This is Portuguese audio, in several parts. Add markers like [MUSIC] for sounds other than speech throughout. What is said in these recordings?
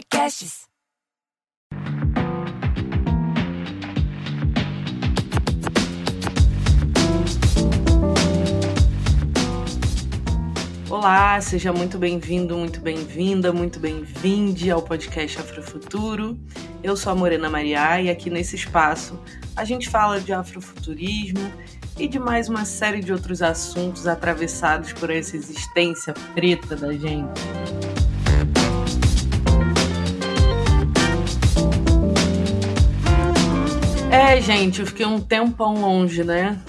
Podcasts. Olá, seja muito bem-vindo, muito bem-vinda, muito bem-vinde ao podcast Afrofuturo. Eu sou a Morena Maria e aqui nesse espaço a gente fala de afrofuturismo e de mais uma série de outros assuntos atravessados por essa existência preta da gente. É, gente, eu fiquei um tempão longe, né?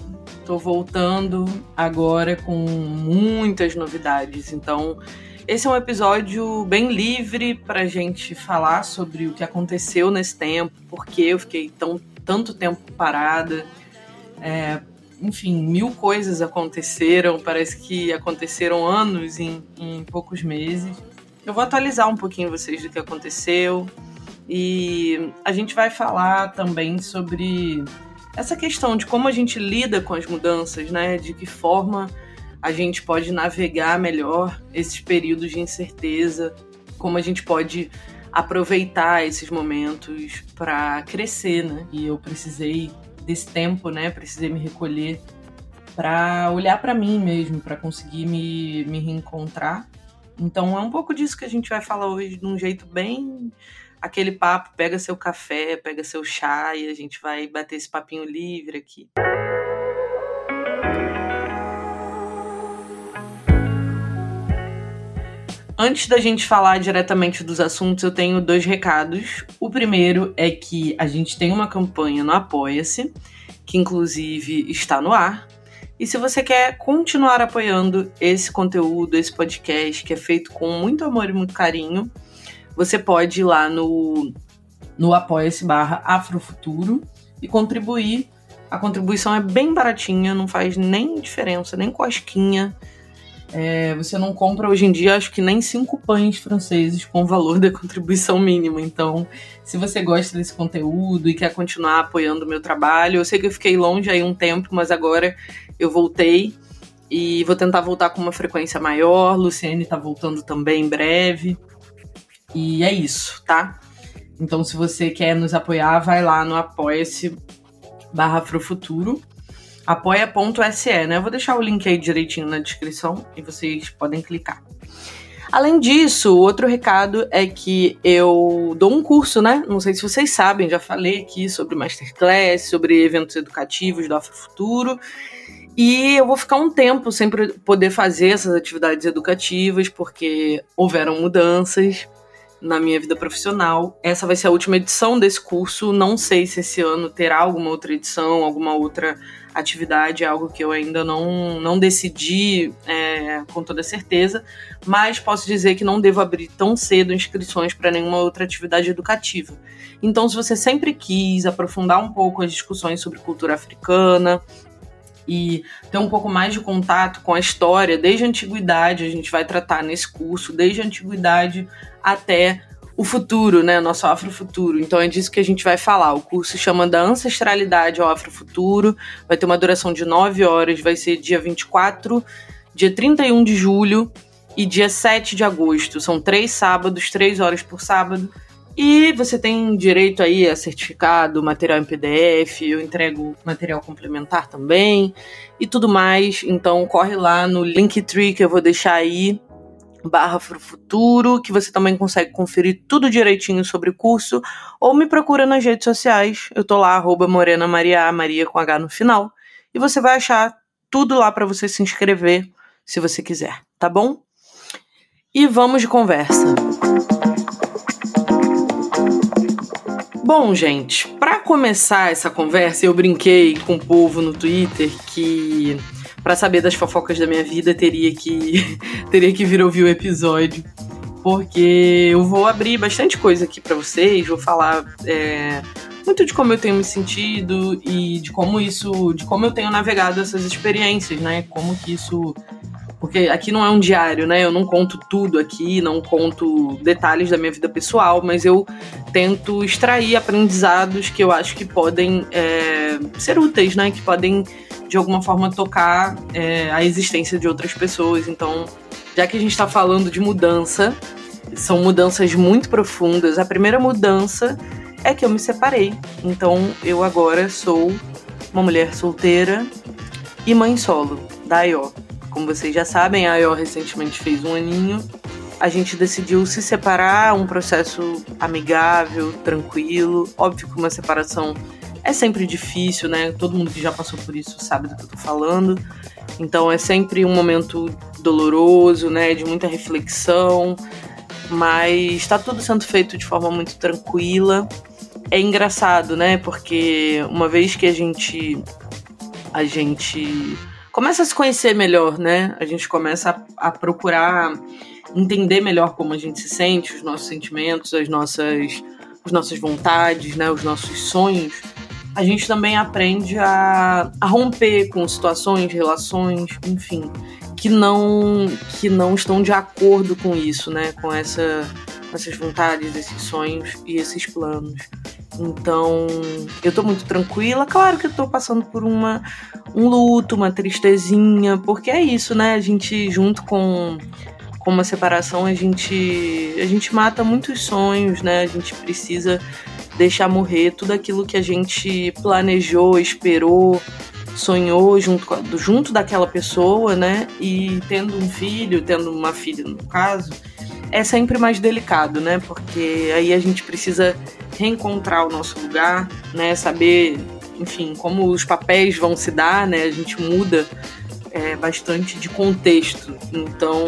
Tô voltando agora com muitas novidades. Então, esse é um episódio bem livre pra gente falar sobre o que aconteceu nesse tempo, porque eu fiquei tão, tanto tempo parada. É, enfim, mil coisas aconteceram, parece que aconteceram anos em, em poucos meses. Eu vou atualizar um pouquinho vocês do que aconteceu, e a gente vai falar também sobre essa questão de como a gente lida com as mudanças, né? De que forma a gente pode navegar melhor esses períodos de incerteza, como a gente pode aproveitar esses momentos para crescer, né? E eu precisei desse tempo, né? Precisei me recolher para olhar para mim mesmo, para conseguir me, me reencontrar. Então é um pouco disso que a gente vai falar hoje de um jeito bem aquele papo, pega seu café, pega seu chá e a gente vai bater esse papinho livre aqui. Antes da gente falar diretamente dos assuntos, eu tenho dois recados. O primeiro é que a gente tem uma campanha no Apoia-se, que inclusive está no ar. E se você quer continuar apoiando esse conteúdo, esse podcast, que é feito com muito amor e muito carinho, você pode ir lá no, no apoia-se barra Afrofuturo e contribuir. A contribuição é bem baratinha, não faz nem diferença, nem cosquinha. É, você não compra hoje em dia, acho que nem cinco pães franceses com o valor da contribuição mínima. Então, se você gosta desse conteúdo e quer continuar apoiando o meu trabalho, eu sei que eu fiquei longe aí um tempo, mas agora eu voltei e vou tentar voltar com uma frequência maior. Luciene tá voltando também em breve. E é isso, tá? Então, se você quer nos apoiar, vai lá no apoia-se barra Futuro, apoia.se, né? Eu vou deixar o link aí direitinho na descrição e vocês podem clicar. Além disso, outro recado é que eu dou um curso, né? Não sei se vocês sabem, já falei aqui sobre masterclass, sobre eventos educativos do Afrofuturo. E eu vou ficar um tempo sem poder fazer essas atividades educativas, porque houveram mudanças na minha vida profissional. Essa vai ser a última edição desse curso. Não sei se esse ano terá alguma outra edição, alguma outra atividade, algo que eu ainda não, não decidi é, com toda certeza, mas posso dizer que não devo abrir tão cedo inscrições para nenhuma outra atividade educativa. Então, se você sempre quis aprofundar um pouco as discussões sobre cultura africana, e ter um pouco mais de contato com a história, desde a antiguidade, a gente vai tratar nesse curso, desde a antiguidade até o futuro, né? Nosso afrofuturo. Então é disso que a gente vai falar. O curso chama da ancestralidade ao afrofuturo. Vai ter uma duração de 9 horas, vai ser dia 24, dia 31 de julho e dia 7 de agosto. São três sábados, três horas por sábado. E você tem direito aí a certificado, material em PDF, eu entrego material complementar também e tudo mais. Então corre lá no Linktree que eu vou deixar aí barra futuro, que você também consegue conferir tudo direitinho sobre o curso, ou me procura nas redes sociais. Eu tô lá, arroba Morena Maria, Maria com H no final, e você vai achar tudo lá para você se inscrever, se você quiser, tá bom? E vamos de conversa. Bom, gente, para começar essa conversa, eu brinquei com o povo no Twitter que para saber das fofocas da minha vida, teria que [LAUGHS] teria que vir ouvir o episódio. Porque eu vou abrir bastante coisa aqui para vocês, vou falar é, muito de como eu tenho me sentido e de como isso, de como eu tenho navegado essas experiências, né? Como que isso porque aqui não é um diário, né? Eu não conto tudo aqui, não conto detalhes da minha vida pessoal, mas eu tento extrair aprendizados que eu acho que podem é, ser úteis, né? Que podem de alguma forma tocar é, a existência de outras pessoas. Então, já que a gente está falando de mudança, são mudanças muito profundas. A primeira mudança é que eu me separei. Então eu agora sou uma mulher solteira e mãe solo da Ayó. Como vocês já sabem, a Ayó recentemente fez um aninho. A gente decidiu se separar, um processo amigável, tranquilo. Óbvio que uma separação é sempre difícil, né? Todo mundo que já passou por isso sabe do que eu tô falando. Então é sempre um momento doloroso, né? De muita reflexão. Mas está tudo sendo feito de forma muito tranquila. É engraçado, né? Porque uma vez que a gente a gente começa a se conhecer melhor, né? A gente começa a, a procurar entender melhor como a gente se sente, os nossos sentimentos, as nossas, as nossas vontades, né? Os nossos sonhos. A gente também aprende a, a romper com situações, relações, enfim, que não que não estão de acordo com isso, né? Com essa essas vontades, esses sonhos e esses planos. Então, eu tô muito tranquila. Claro que eu tô passando por uma, um luto, uma tristezinha, porque é isso, né? A gente, junto com, com uma separação, a gente, a gente mata muitos sonhos, né? A gente precisa deixar morrer tudo aquilo que a gente planejou, esperou, sonhou junto, junto daquela pessoa, né? E tendo um filho, tendo uma filha no caso, é sempre mais delicado, né? Porque aí a gente precisa reencontrar o nosso lugar, né? Saber, enfim, como os papéis vão se dar, né? A gente muda é, bastante de contexto. Então,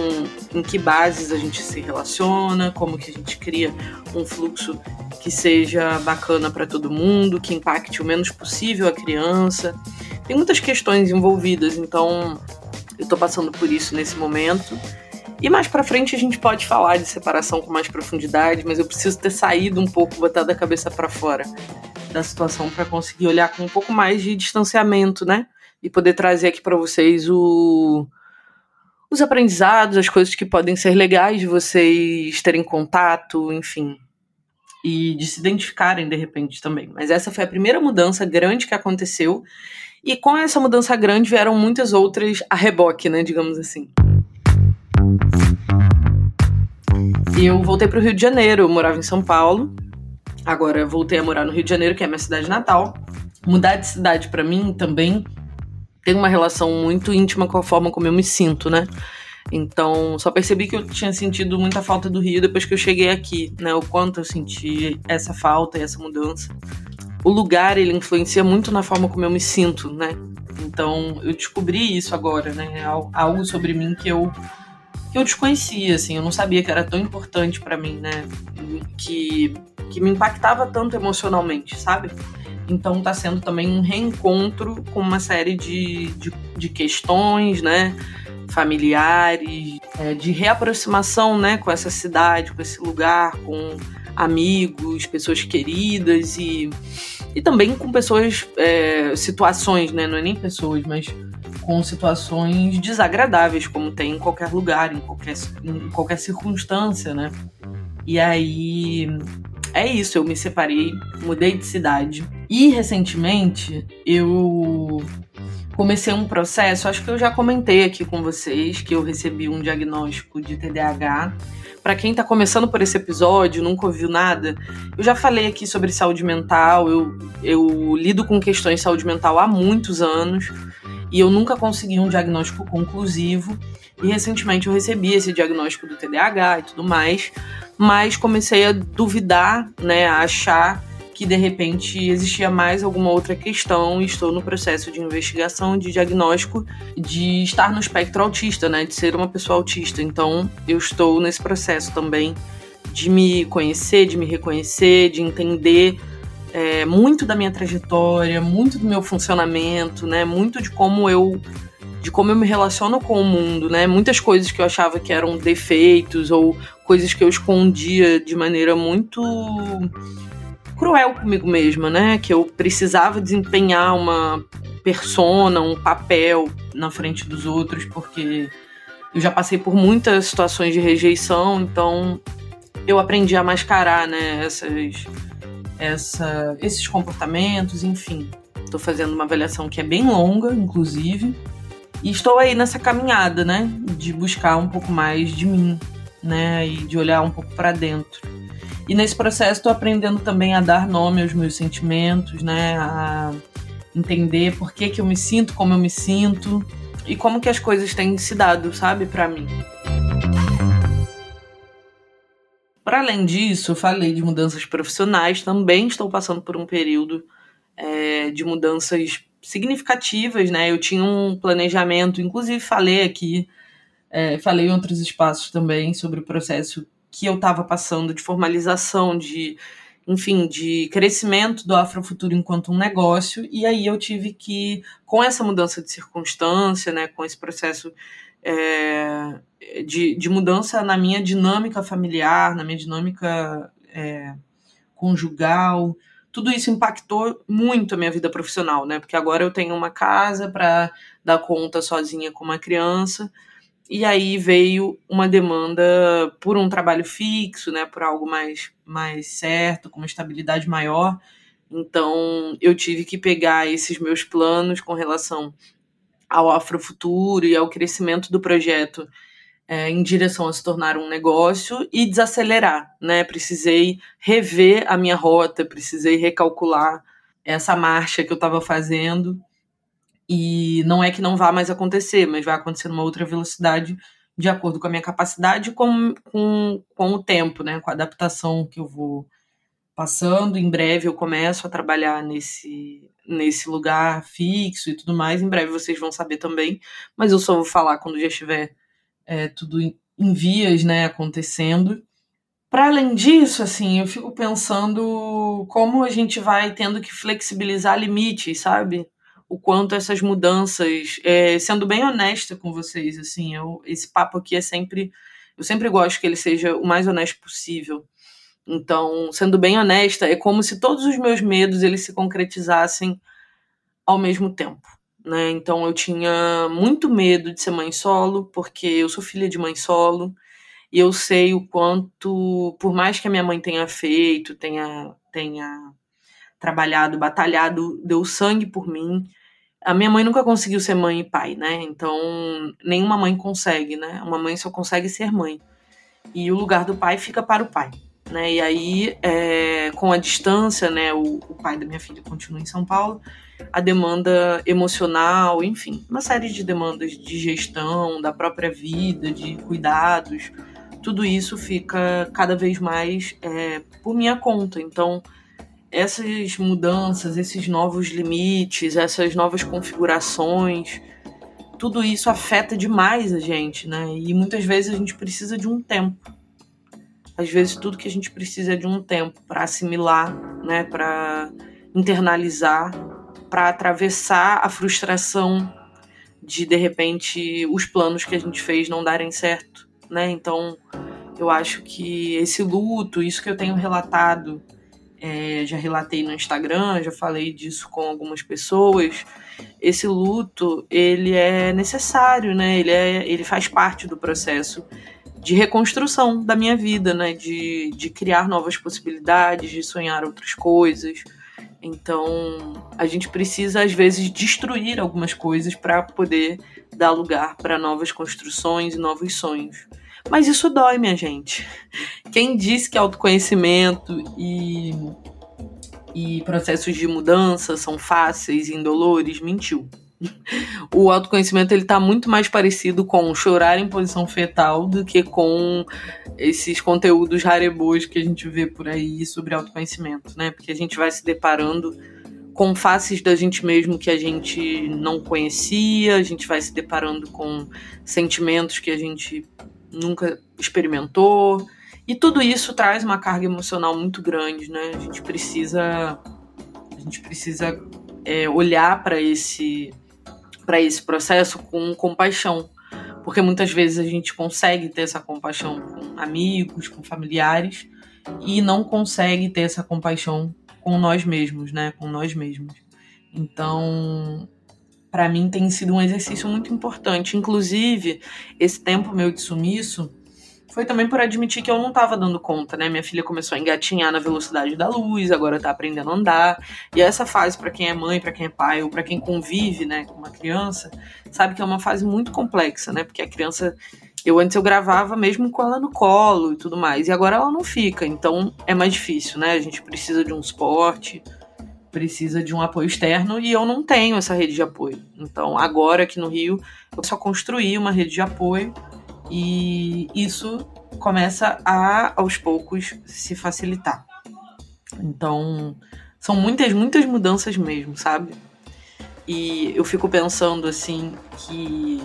em que bases a gente se relaciona, como que a gente cria um fluxo que seja bacana para todo mundo, que impacte o menos possível a criança. Tem muitas questões envolvidas, então eu estou passando por isso nesse momento. E mais para frente a gente pode falar de separação com mais profundidade, mas eu preciso ter saído um pouco, botar da cabeça para fora da situação para conseguir olhar com um pouco mais de distanciamento, né? E poder trazer aqui para vocês o os aprendizados, as coisas que podem ser legais de vocês terem contato, enfim, e de se identificarem de repente também. Mas essa foi a primeira mudança grande que aconteceu. E com essa mudança grande vieram muitas outras a reboque, né, digamos assim. Eu voltei para o Rio de Janeiro, eu morava em São Paulo. Agora voltei a morar no Rio de Janeiro, que é a minha cidade natal. Mudar de cidade para mim também tem uma relação muito íntima com a forma como eu me sinto, né? Então, só percebi que eu tinha sentido muita falta do Rio depois que eu cheguei aqui, né? O quanto eu senti essa falta e essa mudança. O lugar, ele influencia muito na forma como eu me sinto, né? Então, eu descobri isso agora, né? É algo sobre mim que eu que eu desconhecia, assim, eu não sabia que era tão importante para mim, né? Que, que me impactava tanto emocionalmente, sabe? Então tá sendo também um reencontro com uma série de, de, de questões, né? Familiares, é, de reaproximação, né? Com essa cidade, com esse lugar, com amigos, pessoas queridas e, e também com pessoas, é, situações, né? Não é nem pessoas, mas com situações desagradáveis, como tem em qualquer lugar, em qualquer, em qualquer circunstância, né? E aí é isso, eu me separei, mudei de cidade. E recentemente eu comecei um processo, acho que eu já comentei aqui com vocês que eu recebi um diagnóstico de TDAH. Para quem está começando por esse episódio, nunca ouviu nada, eu já falei aqui sobre saúde mental, eu, eu lido com questões de saúde mental há muitos anos e eu nunca consegui um diagnóstico conclusivo. E recentemente eu recebi esse diagnóstico do TDAH e tudo mais, mas comecei a duvidar, né, a achar que de repente existia mais alguma outra questão e estou no processo de investigação de diagnóstico de estar no espectro autista, né, de ser uma pessoa autista. Então, eu estou nesse processo também de me conhecer, de me reconhecer, de entender é, muito da minha trajetória, muito do meu funcionamento, né? Muito de como eu de como eu me relaciono com o mundo, né? Muitas coisas que eu achava que eram defeitos ou coisas que eu escondia de maneira muito cruel comigo mesma, né? Que eu precisava desempenhar uma persona, um papel na frente dos outros, porque eu já passei por muitas situações de rejeição, então eu aprendi a mascarar, né, essas essa, esses comportamentos, enfim. Estou fazendo uma avaliação que é bem longa, inclusive, e estou aí nessa caminhada, né, de buscar um pouco mais de mim né? E de olhar um pouco para dentro. E nesse processo estou aprendendo também a dar nome aos meus sentimentos, né? A entender por que, que eu me sinto como eu me sinto e como que as coisas têm se dado, sabe, para mim. Para além disso, falei de mudanças profissionais, também estou passando por um período é, de mudanças significativas, né? Eu tinha um planejamento, inclusive falei aqui, é, falei em outros espaços também sobre o processo que eu estava passando de formalização, de enfim, de crescimento do Afrofuturo enquanto um negócio, e aí eu tive que, com essa mudança de circunstância, né, com esse processo é, de, de mudança na minha dinâmica familiar, na minha dinâmica é, conjugal, tudo isso impactou muito a minha vida profissional, né? Porque agora eu tenho uma casa para dar conta sozinha com uma criança, e aí veio uma demanda por um trabalho fixo, né, por algo mais, mais certo, com uma estabilidade maior. Então, eu tive que pegar esses meus planos com relação ao Afrofuturo e ao crescimento do projeto é, em direção a se tornar um negócio e desacelerar, né? Precisei rever a minha rota, precisei recalcular essa marcha que eu estava fazendo e não é que não vá mais acontecer, mas vai acontecer numa outra velocidade de acordo com a minha capacidade com, com, com o tempo, né? Com a adaptação que eu vou passando. Em breve eu começo a trabalhar nesse, nesse lugar fixo e tudo mais. Em breve vocês vão saber também, mas eu só vou falar quando já estiver é, tudo em, vias, né, acontecendo. Para além disso, assim, eu fico pensando como a gente vai tendo que flexibilizar limites, sabe? o quanto essas mudanças, é, sendo bem honesta com vocês, assim, eu, esse papo aqui é sempre, eu sempre gosto que ele seja o mais honesto possível. Então, sendo bem honesta, é como se todos os meus medos eles se concretizassem ao mesmo tempo, né? Então, eu tinha muito medo de ser mãe solo, porque eu sou filha de mãe solo, e eu sei o quanto, por mais que a minha mãe tenha feito, tenha tenha trabalhado, batalhado, deu sangue por mim, a minha mãe nunca conseguiu ser mãe e pai, né? Então, nenhuma mãe consegue, né? Uma mãe só consegue ser mãe. E o lugar do pai fica para o pai, né? E aí, é, com a distância, né? O, o pai da minha filha continua em São Paulo. A demanda emocional, enfim, uma série de demandas de gestão, da própria vida, de cuidados, tudo isso fica cada vez mais é, por minha conta. Então, essas mudanças, esses novos limites, essas novas configurações, tudo isso afeta demais a gente, né? E muitas vezes a gente precisa de um tempo. Às vezes tudo que a gente precisa é de um tempo para assimilar, né, para internalizar, para atravessar a frustração de de repente os planos que a gente fez não darem certo, né? Então, eu acho que esse luto, isso que eu tenho relatado é, já relatei no Instagram, já falei disso com algumas pessoas. Esse luto, ele é necessário, né? Ele, é, ele faz parte do processo de reconstrução da minha vida, né? De, de criar novas possibilidades, de sonhar outras coisas. Então, a gente precisa, às vezes, destruir algumas coisas para poder dar lugar para novas construções e novos sonhos. Mas isso dói, minha gente. Quem diz que autoconhecimento e, e processos de mudança são fáceis e indolores, mentiu. [LAUGHS] O autoconhecimento ele tá muito mais parecido com chorar em posição fetal do que com esses conteúdos rarebos que a gente vê por aí sobre autoconhecimento, né? Porque a gente vai se deparando com faces da gente mesmo que a gente não conhecia, a gente vai se deparando com sentimentos que a gente nunca experimentou. E tudo isso traz uma carga emocional muito grande, né? A gente precisa, a gente precisa é, olhar para esse, para esse processo com compaixão, porque muitas vezes a gente consegue ter essa compaixão com amigos, com familiares, e não consegue ter essa compaixão com nós mesmos, né? Com nós mesmos. Então, para mim tem sido um exercício muito importante. Inclusive, esse tempo meu de sumiço foi também por admitir que eu não estava dando conta, né? Minha filha começou a engatinhar na velocidade da luz, agora está aprendendo a andar. E essa fase, para quem é mãe, para quem é pai ou para quem convive, né, com uma criança, sabe que é uma fase muito complexa, né? Porque a criança Eu antes eu gravava mesmo com ela no colo e tudo mais, e agora ela não fica, então é mais difícil, né? A gente precisa de um suporte, precisa de um apoio externo e eu não tenho essa rede de apoio. Então, agora aqui no Rio, eu só construí uma rede de apoio e isso começa a aos poucos se facilitar. Então, são muitas, muitas mudanças mesmo, sabe? E eu fico pensando assim que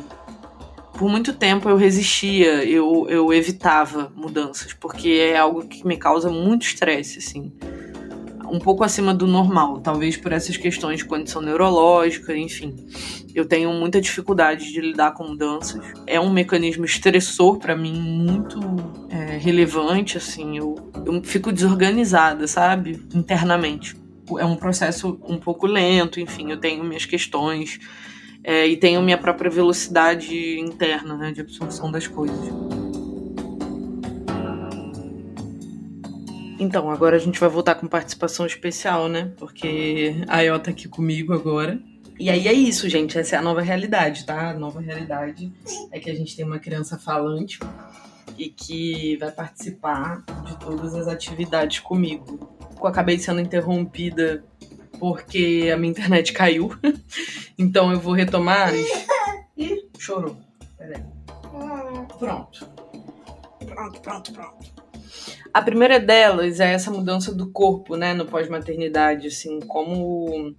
por muito tempo eu resistia, eu, eu evitava mudanças, porque é algo que me causa muito estresse, assim. Um pouco acima do normal, talvez por essas questões de condição neurológica, enfim. Eu tenho muita dificuldade de lidar com mudanças. É um mecanismo estressor para mim muito é, relevante, assim. Eu, eu fico desorganizada, sabe? Internamente. É um processo um pouco lento, enfim, eu tenho minhas questões é, e tenho minha própria velocidade interna né, de absorção das coisas. Então, agora a gente vai voltar com participação especial, né? Porque a Iota tá aqui comigo agora. E aí é isso, gente. Essa é a nova realidade, tá? A nova realidade é que a gente tem uma criança falante e que vai participar de todas as atividades comigo. Eu acabei sendo interrompida porque a minha internet caiu. [LAUGHS] então eu vou retomar. Ih, chorou. Peraí. Pronto. Pronto, pronto, pronto. A primeira delas é essa mudança do corpo, né, no pós-maternidade, assim, como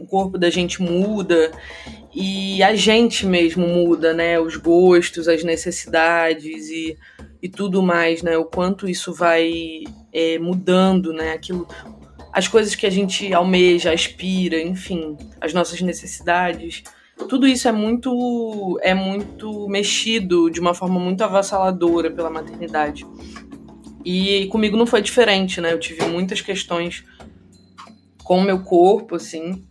o corpo da gente muda e a gente mesmo muda, né, os gostos, as necessidades e, e tudo mais, né, o quanto isso vai é, mudando, né, aquilo, as coisas que a gente almeja, aspira, enfim, as nossas necessidades. Tudo isso é muito é muito mexido de uma forma muito avassaladora pela maternidade. E comigo não foi diferente, né? Eu tive muitas questões com o meu corpo, assim.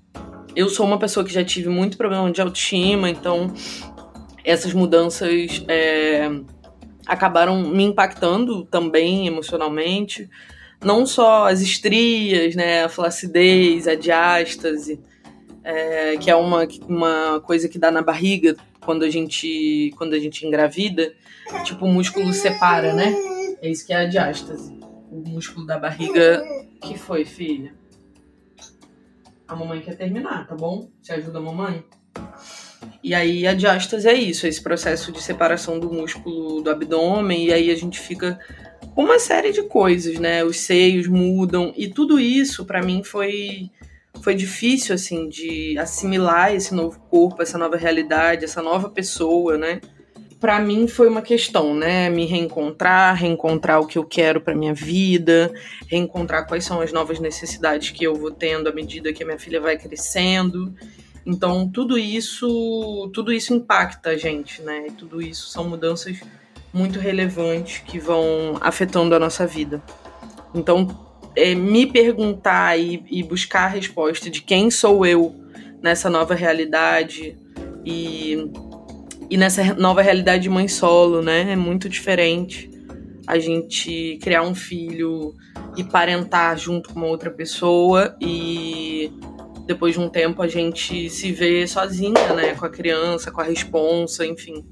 Eu sou uma pessoa que já tive muito problema de autoestima, então essas mudanças é, acabaram me impactando também emocionalmente não só as estrias, né, a flacidez, a diástase, é, que é uma, uma coisa que dá na barriga quando a gente quando a gente engravida, tipo o músculo separa, né? É isso que é a diástase. O músculo da barriga que foi, filha. A mamãe quer terminar, tá bom? Você ajuda a mamãe? E aí a diástase é isso, é esse processo de separação do músculo do abdômen, e aí a gente fica uma série de coisas, né? Os seios mudam e tudo isso para mim foi foi difícil assim de assimilar esse novo corpo, essa nova realidade, essa nova pessoa, né? Para mim foi uma questão, né? Me reencontrar, reencontrar o que eu quero para minha vida, reencontrar quais são as novas necessidades que eu vou tendo à medida que a minha filha vai crescendo. Então, tudo isso, tudo isso impacta a gente, né? Tudo isso são mudanças muito relevantes que vão afetando a nossa vida. Então, é, me perguntar e, e, buscar a resposta de quem sou eu nessa nova realidade e, e nessa nova realidade de mãe solo, né? É muito diferente a gente criar um filho e parentar junto com uma outra pessoa e depois de um tempo a gente se vê sozinha, né? Com a criança, com a responsa, enfim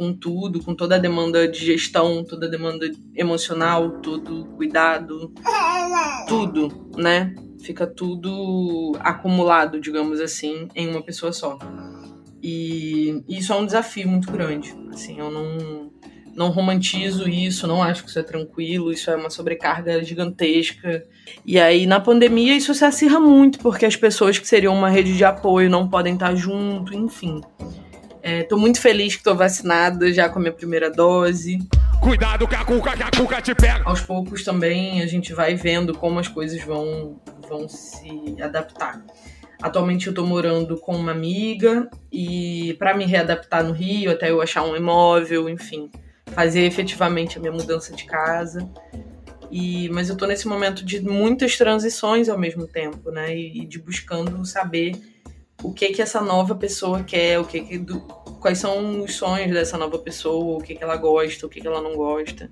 com tudo, com toda a demanda de gestão, toda a demanda emocional, todo cuidado, tudo, né? Fica tudo acumulado, digamos assim, em uma pessoa só. E isso é um desafio muito grande. Assim, eu não não romantizo isso, não acho que isso é tranquilo, isso é uma sobrecarga gigantesca. E aí, na pandemia, isso se acirra muito, porque as pessoas que seriam uma rede de apoio não podem estar junto, enfim. Estou é, muito feliz que estou vacinada já com a minha primeira dose. Cuidado com a cuca, que a cuca te pega. Aos poucos também a gente vai vendo como as coisas vão, vão se adaptar. Atualmente eu estou morando com uma amiga e para me readaptar no Rio, até eu achar um imóvel, enfim, fazer efetivamente a minha mudança de casa. E, mas eu estou nesse momento de muitas transições ao mesmo tempo, né? E de buscando saber o que que essa nova pessoa quer, o que, que do, quais são os sonhos dessa nova pessoa, o que, que ela gosta, o que, que ela não gosta.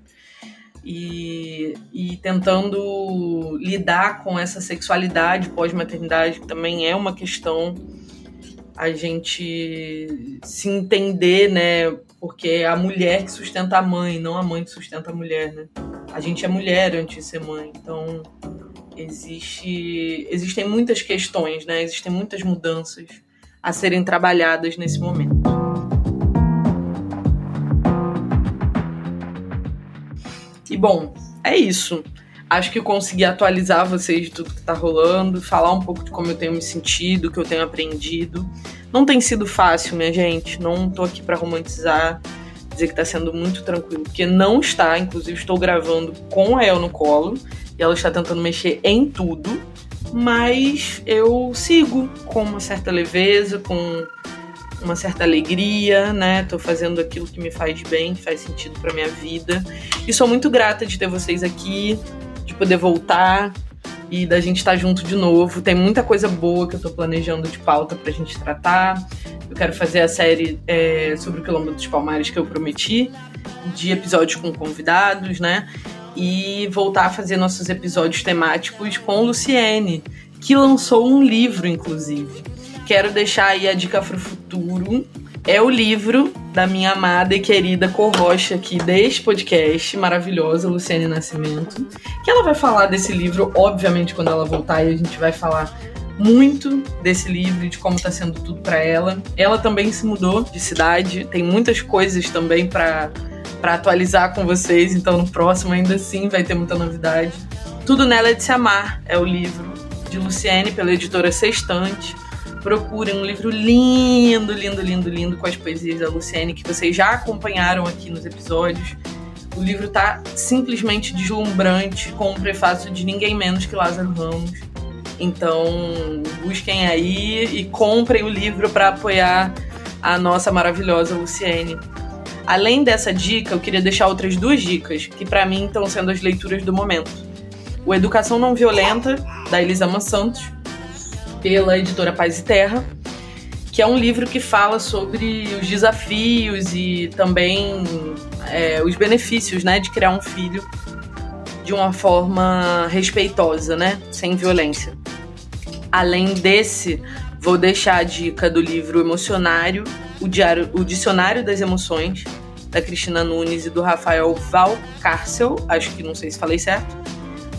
E, e tentando lidar com essa sexualidade pós-maternidade, que também é uma questão a gente se entender, né? Porque é a mulher que sustenta a mãe, não a mãe que sustenta a mulher, né? A gente é mulher antes de ser mãe, então existe, existem muitas questões, né? Existem muitas mudanças a serem trabalhadas nesse momento. Bom, é isso. Acho que eu consegui atualizar vocês de tudo que tá rolando, falar um pouco de como eu tenho me sentido, o que eu tenho aprendido. Não tem sido fácil, minha gente. Não tô aqui para romantizar, dizer que tá sendo muito tranquilo, porque não está. Inclusive, estou gravando com a El no colo e ela está tentando mexer em tudo. Mas eu sigo com uma certa leveza, com uma certa alegria, né? Tô fazendo aquilo que me faz bem, que faz sentido para minha vida. E sou muito grata de ter vocês aqui, de poder voltar e da gente estar tá junto de novo. Tem muita coisa boa que eu tô planejando de pauta pra gente tratar. Eu quero fazer a série é, sobre o Quilombo dos Palmares que eu prometi, de episódios com convidados, né? E voltar a fazer nossos episódios temáticos com Luciene, que lançou um livro, inclusive. Quero deixar aí a dica pro futuro é o livro da minha amada e querida corrocha aqui deste podcast, maravilhosa, Luciane Nascimento. Que ela vai falar desse livro, obviamente, quando ela voltar, e a gente vai falar muito desse livro de como está sendo tudo para ela. Ela também se mudou de cidade, tem muitas coisas também para para atualizar com vocês, então no próximo ainda assim vai ter muita novidade. Tudo nela é de se amar, é o livro de Luciene pela editora Sextante procurem um livro lindo, lindo, lindo, lindo com as poesias da Luciene que vocês já acompanharam aqui nos episódios. O livro tá simplesmente deslumbrante, com um prefácio de ninguém menos que Lázaro Ramos. Então, busquem aí e comprem o livro para apoiar a nossa maravilhosa Luciene. Além dessa dica, eu queria deixar outras duas dicas que para mim estão sendo as leituras do momento. O Educação Não Violenta, da Elisama Santos, pela editora Paz e Terra, que é um livro que fala sobre os desafios e também é, os benefícios né, de criar um filho de uma forma respeitosa, né, sem violência. Além desse, vou deixar a dica do livro Emocionário, o, diário, o Dicionário das Emoções, da Cristina Nunes e do Rafael Valcárcel, acho que não sei se falei certo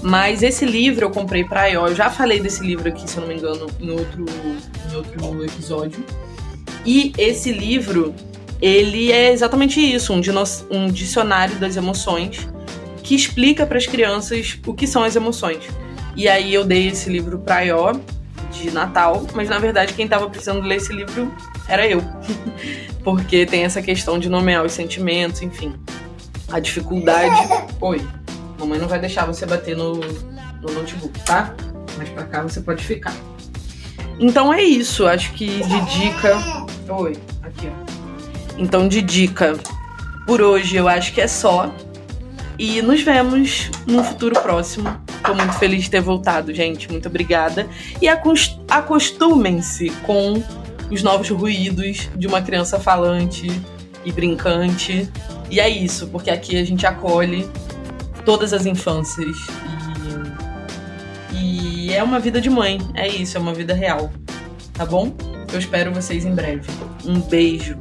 mas esse livro eu comprei pra IO. Eu já falei desse livro aqui, se eu não me engano, em outro, em outro episódio. E esse livro, ele é exatamente isso, um, um dicionário das emoções que explica para as crianças o que são as emoções. E aí eu dei esse livro pra IO de Natal, mas na verdade quem estava precisando ler esse livro era eu. [LAUGHS] Porque tem essa questão de nomear os sentimentos, enfim. A dificuldade. Oi. Mamãe não vai deixar você bater no, no notebook, tá? Mas pra cá você pode ficar. Então é isso. Acho que de dica. Oi, aqui, ó. Então, de dica por hoje, eu acho que é só. E nos vemos no futuro próximo. Tô muito feliz de ter voltado, gente. Muito obrigada. E acostumem-se com os novos ruídos de uma criança falante e brincante. E é isso, porque aqui a gente acolhe todas as infâncias. E, e é uma vida de mãe, é isso, é uma vida real. Tá bom? Eu espero vocês em breve. Um beijo.